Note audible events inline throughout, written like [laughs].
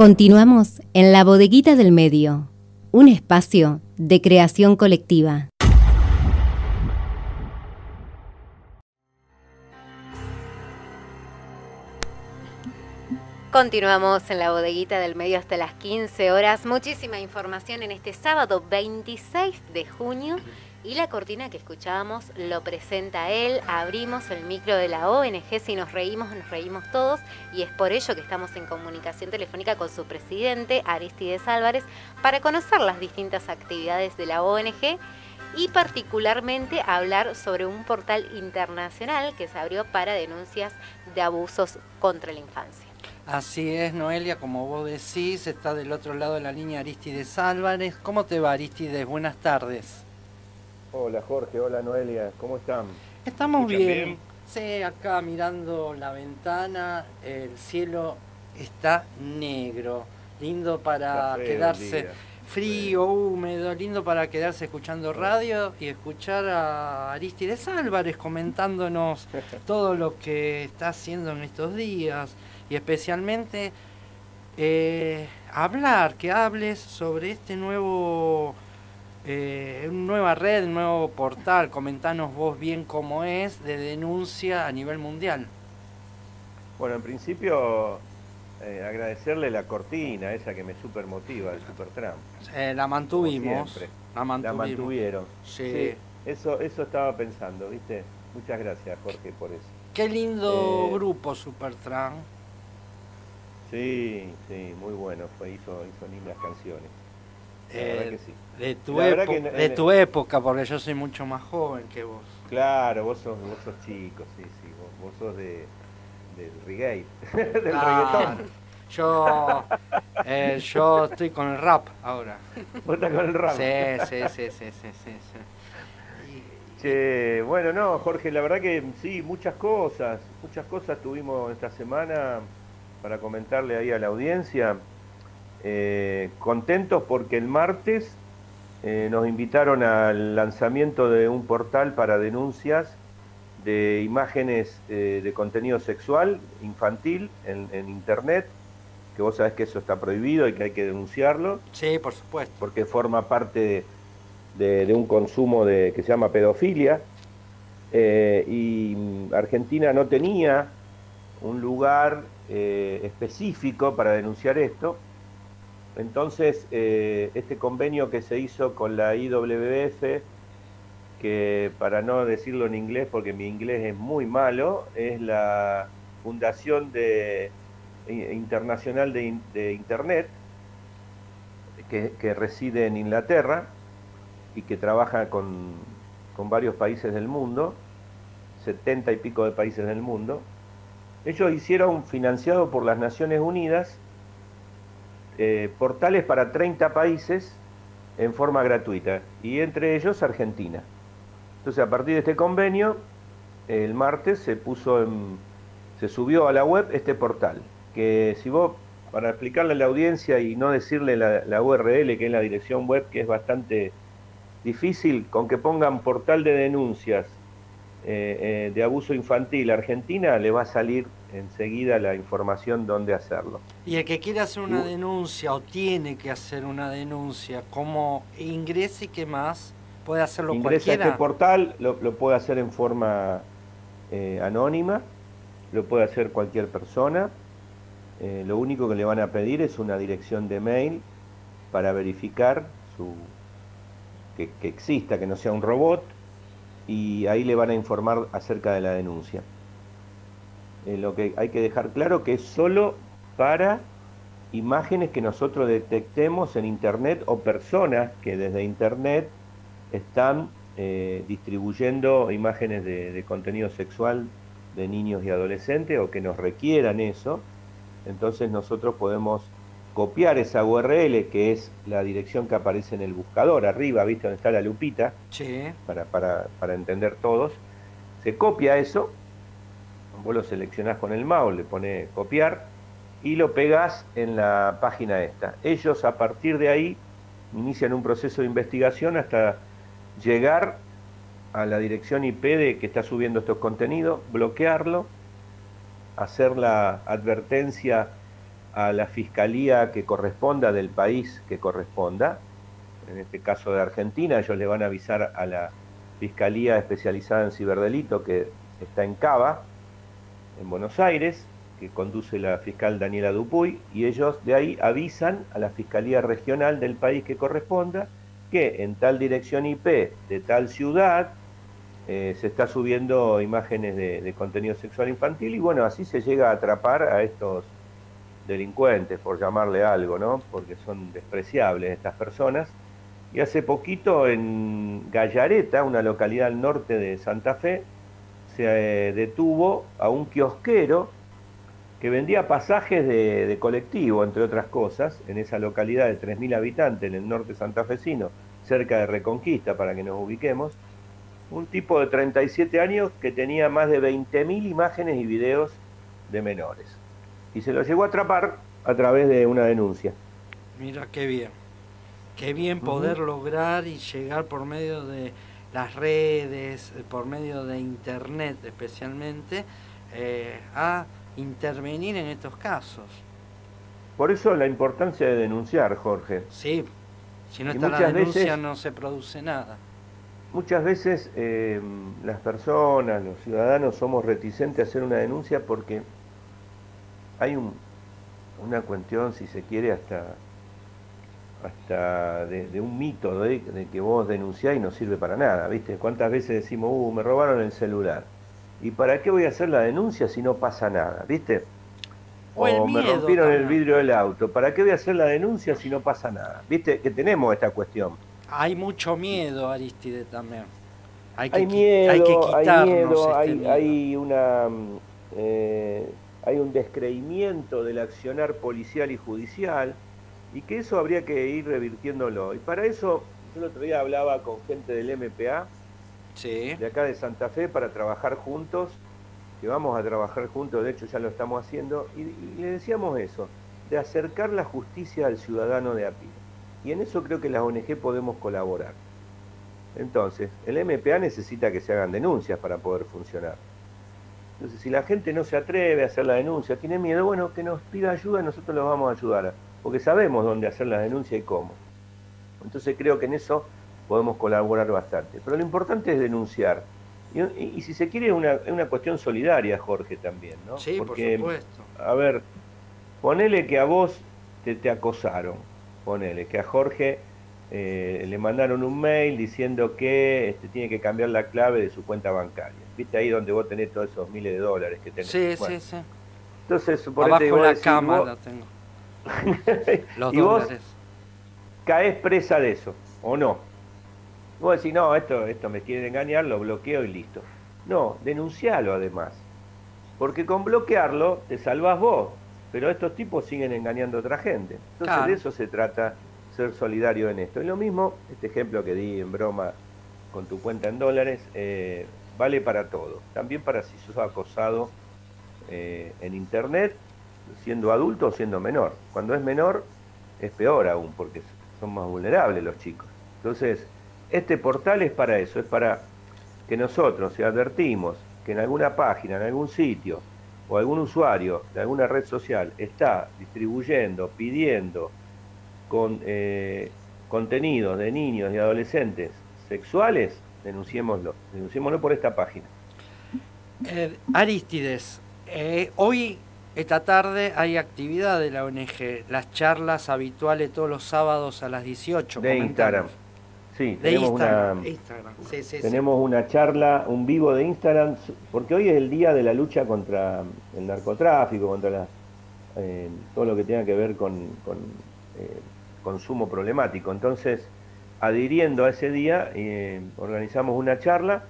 Continuamos en la bodeguita del medio, un espacio de creación colectiva. Continuamos en la bodeguita del medio hasta las 15 horas. Muchísima información en este sábado 26 de junio. Y la cortina que escuchábamos lo presenta él. Abrimos el micro de la ONG. Si nos reímos, nos reímos todos. Y es por ello que estamos en comunicación telefónica con su presidente, Aristides Álvarez, para conocer las distintas actividades de la ONG y particularmente hablar sobre un portal internacional que se abrió para denuncias de abusos contra la infancia. Así es, Noelia, como vos decís, está del otro lado de la línea Aristides Álvarez. ¿Cómo te va, Aristides? Buenas tardes. Hola, Jorge. Hola, Noelia. ¿Cómo están? Estamos bien? Sí, acá mirando la ventana, el cielo está negro, lindo para quedarse frío, húmedo, lindo para quedarse escuchando radio y escuchar a Aristides Álvarez comentándonos [laughs] todo lo que está haciendo en estos días y especialmente eh, hablar, que hables sobre este nuevo, eh, nueva red, nuevo portal, comentanos vos bien cómo es, de denuncia a nivel mundial. Bueno, en principio eh, agradecerle la cortina, esa que me super motiva, el Supertram. Eh, la mantuvimos. La, mantuvieron. Sí. Eso, eso estaba pensando, ¿viste? Muchas gracias, Jorge, por eso. Qué lindo grupo Supertram. Sí, sí, muy bueno, fue, hizo, hizo lindas canciones. Eh, de, tu, de tu época, porque yo soy mucho más joven que vos. Claro, vos sos, vos sos chico, sí, sí, vos, sos de, del reggae, [laughs] del reggaetón. Yo, eh, yo estoy con el rap ahora. ¿Vos estás con el rap? Sí, sí, sí, sí, sí, sí. Che, bueno, no, Jorge, la verdad que sí, muchas cosas, muchas cosas tuvimos esta semana para comentarle ahí a la audiencia. Eh, contentos porque el martes eh, nos invitaron al lanzamiento de un portal para denuncias de imágenes eh, de contenido sexual infantil en, Internet, que vos sabés que eso está prohibido y que hay que denunciarlo. Sí, por supuesto. Porque forma parte de, un consumo de, que se llama pedofilia. y Argentina no tenía un lugar específico para denunciar esto. Entonces, eh, este convenio que se hizo con la IWF, que para no decirlo en inglés, porque mi inglés es muy malo, es la Fundación de, Internacional de, Internet, que, que, reside en Inglaterra y que trabaja con, con varios países del mundo, setenta y pico de países del mundo, ellos hicieron, financiado por las Naciones Unidas, eh, portales para 30 países en forma gratuita, y entre ellos Argentina. Entonces, a partir de este convenio, el martes se puso en, se subió a la web este portal, que si vos, para explicarle a la audiencia y no decirle la, la URL, que es la dirección web, que es bastante difícil, con que pongan portal de denuncias eh, eh, de abuso infantil Argentina, le va a salir enseguida la información dónde hacerlo. Y el que quiere hacer una denuncia o tiene que hacer una denuncia, ¿cómo ingrese y qué más? ¿Puede hacerlo Ingresa a este portal, lo, puede hacer en forma eh, anónima, lo puede hacer cualquier persona. lo único que le van a pedir es una dirección de mail para verificar su, que exista, que no sea un robot, y ahí le van a informar acerca de la denuncia. Eh, lo que hay que dejar claro que es solo para imágenes que nosotros detectemos en Internet o personas que desde Internet están eh, distribuyendo imágenes de contenido sexual de niños y adolescentes o que nos requieran eso. Entonces nosotros podemos copiar esa URL, que es la dirección que aparece en el buscador, arriba, ¿viste? Donde está la lupita, para, para, para entender todos. Se copia eso, vos lo seleccionás con el mouse, le pone copiar y lo pegás en la página esta. Ellos a partir de ahí inician un proceso de investigación hasta llegar a la dirección IP de que está subiendo estos contenidos, bloquearlo, hacer la advertencia a la fiscalía que corresponda del país que corresponda, en este caso de Argentina, ellos le van a avisar a la fiscalía especializada en ciberdelito que está en Cava, en Buenos Aires, que conduce la fiscal Daniela Dupuy, y ellos de ahí avisan a la fiscalía regional del país que corresponda que en tal dirección IP de tal ciudad eh, se está subiendo imágenes de, contenido sexual infantil y bueno, así se llega a atrapar a estos delincuentes, por llamarle algo, ¿no? Porque son despreciables estas personas. Y hace poquito en Gallareta, una localidad al norte de Santa Fe, se eh, detuvo a un kiosquero que vendía pasajes de, colectivo, entre otras cosas, en esa localidad de 3.000 habitantes en el norte santafesino, cerca de Reconquista, para que nos ubiquemos, un tipo de 37 años que tenía más de 20.000 imágenes y videos de menores. Y se lo llegó a atrapar a través de una denuncia. Mira qué bien. Qué bien poder lograr y llegar por medio de las redes, por medio de Internet especialmente, eh, a intervenir en estos casos. Por eso la importancia de denunciar, Jorge. Sí, si no está la denuncia no se produce nada. Muchas veces eh, las personas, los ciudadanos, somos reticentes a hacer una denuncia porque hay una cuestión, si se quiere, hasta, hasta de, un mito de, que vos denunciás y no sirve para nada, ¿viste? ¿Cuántas veces decimos, uh, me robaron el celular? ¿Y para qué voy a hacer la denuncia si no pasa nada, ¿viste? O, me rompieron el vidrio del auto, ¿para qué voy a hacer la denuncia si no pasa nada? ¿Viste? Que tenemos esta cuestión. Hay mucho miedo, Aristide, también. Hay, que, miedo, hay que quitarnos hay, este hay, una, mm, eh, hay un descreimiento del accionar policial y judicial y que eso habría que ir revirtiéndolo. Y para eso, yo el otro día hablaba con gente del MPA, de acá de Santa Fe, para trabajar juntos, que vamos a trabajar juntos, de hecho ya lo estamos haciendo, y, y le decíamos eso, de acercar la justicia al ciudadano de a pie. Y en eso creo que las ONG podemos colaborar. Entonces, el MPA necesita que se hagan denuncias para poder funcionar. Entonces, si la gente no se atreve a hacer la denuncia, tiene miedo, bueno, que nos pida ayuda y nosotros los vamos a ayudar, porque sabemos dónde hacer la denuncia y cómo. Entonces creo que en eso podemos colaborar bastante. Pero lo importante es denunciar. Y, si se quiere, es una, una, cuestión solidaria, Jorge, también, ¿no? Sí, porque, por supuesto. A ver, ponele que a vos te, te acosaron ponele, que a Jorge eh, le mandaron un mail diciendo que este, tiene que cambiar la clave de su cuenta bancaria. ¿Viste ahí donde vos tenés todos esos miles de dólares que tenés? Sí, sí, sí. Entonces, suponete Abajo la cama tengo. [laughs] Los y vos caes presa de eso, ¿o no? Vos decís, no, esto, esto me quiere engañar, lo bloqueo y listo. No, denuncialo además. Porque con bloquearlo te salvas vos, pero estos tipos siguen engañando a otra gente. Entonces de eso se trata, ser solidario en esto. Y lo mismo, este ejemplo que di en broma con tu cuenta en dólares, eh, vale para todo. También para si sos acosado eh, en internet, siendo adulto o siendo menor. Cuando es menor es peor aún, porque son más vulnerables los chicos. Entonces, este portal es para eso, es para que nosotros, si advertimos que en alguna página, en algún sitio, o algún usuario de alguna red social está distribuyendo, pidiendo con, eh, contenidos de niños y adolescentes sexuales, denunciémoslo, denunciémoslo por esta página. Eh, Aristides, eh, hoy, esta tarde, hay actividad de la ONG, las charlas habituales todos los sábados a las 18. De Instagram. Sí, tenemos, una, tenemos una charla, un vivo de Instagram, porque hoy es el día de la lucha contra el narcotráfico, contra eh, todo lo que tenga que ver con, consumo problemático. Entonces, adhiriendo a ese día, eh, organizamos una charla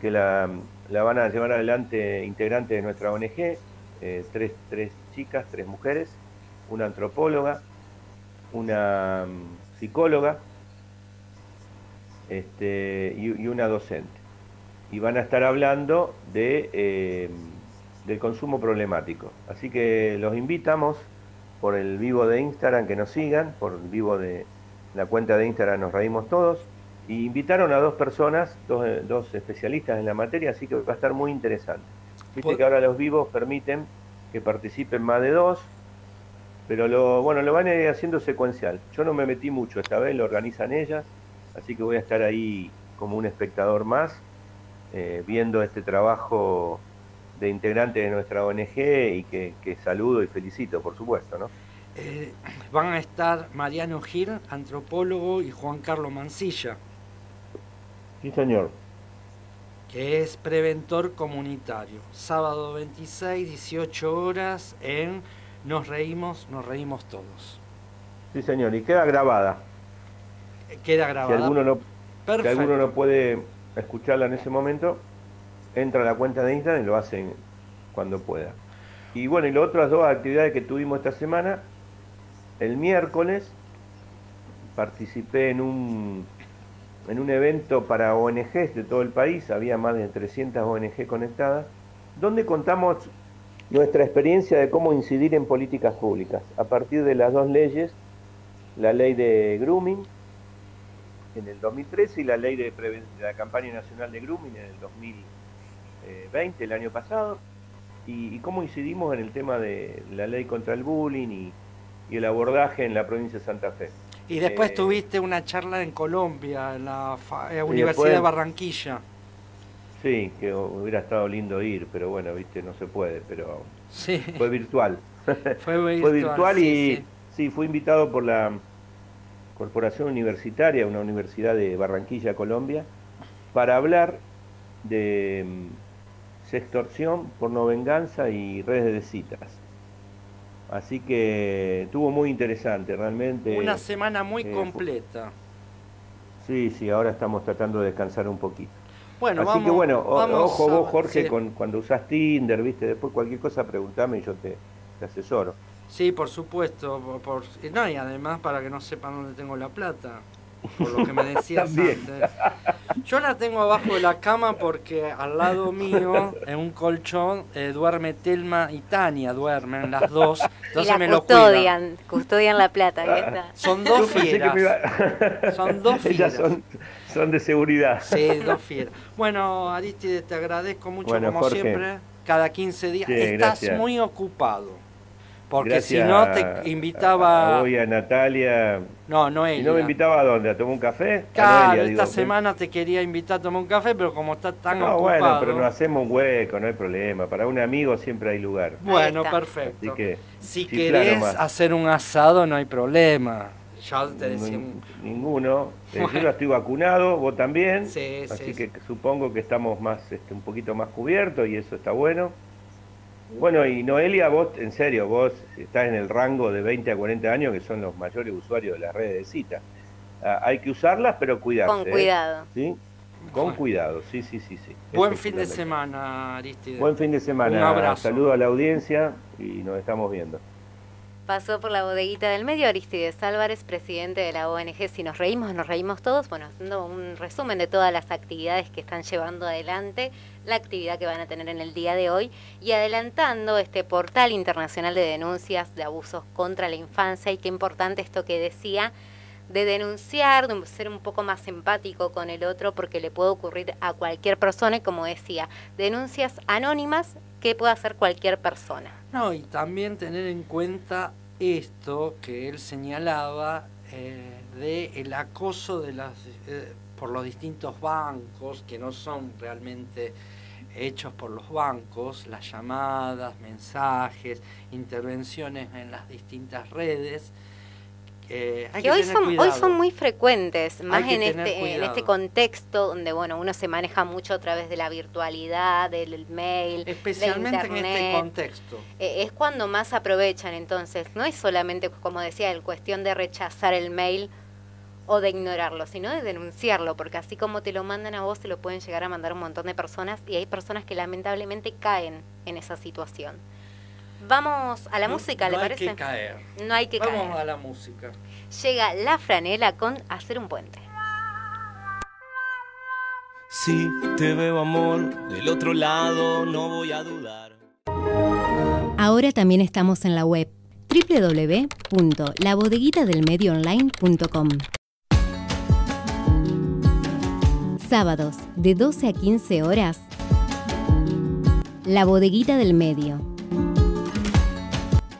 que la, van a llevar adelante integrantes de nuestra ONG, tres, tres chicas, tres mujeres, una antropóloga, una mm, psicóloga, este, y, una docente. Y van a estar hablando de, eh, del consumo problemático. Así que los invitamos por el vivo de Instagram que nos sigan, por el vivo de la cuenta de Instagram Nos Reímos Todos. Y invitaron a dos personas, dos, dos especialistas en la materia, así que va a estar muy interesante. Viste que ahora los vivos permiten que participen más de dos, Pero lo, bueno, lo van a ir haciendo secuencial. Yo no me metí mucho esta vez, lo organizan ellas, así que voy a estar ahí como un espectador más, eh, viendo este trabajo de integrantes de nuestra ONG y que, saludo y felicito, por supuesto, ¿no? Eh, van a estar Mariano Gil, antropólogo, y Juan Carlos Mancilla. Sí, señor. Que es preventor comunitario. Sábado 26, 18 horas en Nos Reímos, Nos Reímos Todos. Sí, señor, y queda grabada. Queda grabada. Si alguno no, si alguno no puede escucharla en ese momento, entra a la cuenta de Instagram y lo hacen cuando pueda. Y bueno, y las otras dos actividades que tuvimos esta semana, el miércoles participé en un, en un evento para ONGs de todo el país, había más de 300 ONG conectadas, donde contamos nuestra experiencia de cómo incidir en políticas públicas, a partir de las dos leyes, la ley de grooming en el 2013 y la ley de, de la campaña nacional de grooming en el 2013 20, el año pasado, y, cómo incidimos en el tema de la ley contra el bullying y, el abordaje en la provincia de Santa Fe. Y después eh, tuviste una charla en Colombia, en la eh, Universidad de Barranquilla. Sí, que hubiera estado lindo ir, pero bueno, viste, no se puede, pero fue virtual. [laughs] Fue virtual, y sí, fui invitado por la Corporación Universitaria, una universidad de Barranquilla, Colombia, para hablar de sextorsión, porno venganza y redes de citas. Así que estuvo muy interesante, realmente. Una semana muy eh, completa. Sí, sí, ahora estamos tratando de descansar un poquito. Bueno, Así que bueno, ojo vos, Jorge, con, cuando usás Tinder, viste, después cualquier cosa preguntame y yo te, asesoro. Sí, por supuesto. Por, no, y además para que no sepan dónde tengo la plata por lo que me decías antes. Yo la tengo abajo de la cama porque al lado mío, en un colchón, eh, duerme Telma y Tania, duermen las dos. Entonces y me custodian, lo custodian la plata. [laughs] Son dos fieras. Son dos [laughs] fieras. Son, son, de seguridad. Sí, dos fieras. Bueno, Aristide, te agradezco mucho como siempre. Cada 15 días. Estás muy ocupado. Porque si no te invitaba. A, a, a Natalia. No, no ella. ¿Y no me invitaba a dónde? ¿A tomar un café? Claro, esta semana te quería invitar a tomar un café, pero como está tan no, bueno, pero nos hacemos un hueco, no hay problema. Para un amigo siempre hay lugar. Bueno, perfecto. si querés hacer un asado, no hay problema. Ya te decía... Ninguno. Eh, yo ya estoy vacunado, vos también. Sí, así que supongo que estamos más, este, un poquito más cubiertos y eso está bueno. Bueno, y Noelia, vos, en serio, vos estás en el rango de 20 a 40 años, que son los mayores usuarios de las redes de cita. Ah, hay que usarlas, pero cuidarse. Con ¿eh? cuidado. ¿Sí? Con cuidado, sí, sí, sí. sí. Buen fin de semana, Aristide. Buen fin de semana. Un abrazo. Saludo a la audiencia y nos estamos viendo. Pasó por la bodeguita del medio Aristides Álvarez, presidente de la ONG Si nos reímos, nos reímos todos, bueno, haciendo un resumen de todas las actividades que están llevando adelante, la actividad que van a tener en el día de hoy y adelantando este portal internacional de denuncias de abusos contra la infancia. Y qué importante esto que decía de denunciar, de ser un poco más empático con el otro porque le puede ocurrir a cualquier persona y como decía, denuncias anónimas que puede hacer cualquier persona. No, y también tener en cuenta esto que él señalaba eh, de el acoso de las eh, por los distintos bancos que no son realmente hechos por los bancos, las llamadas, mensajes, intervenciones en las distintas redes, que hoy son, hoy son muy frecuentes, más en este, en este contexto donde bueno uno se maneja mucho a través de la virtualidad, del mail, especialmente en este contexto. Eh, es cuando más aprovechan, entonces no es solamente como decía el cuestión de rechazar el mail o de ignorarlo, sino de denunciarlo, porque así como te lo mandan a vos, se lo pueden llegar a mandar un montón de personas y hay personas que lamentablemente caen en esa situación. Vamos a la música, ¿le parece? No hay que caer. No hay que caer. Vamos a la música. Llega la franela con Hacer un puente. Si te veo amor, del otro lado no voy a dudar. Ahora también estamos en la web www.labodeguitadelmedioonline.com. Sábados de 12 a 15 horas. La bodeguita del medio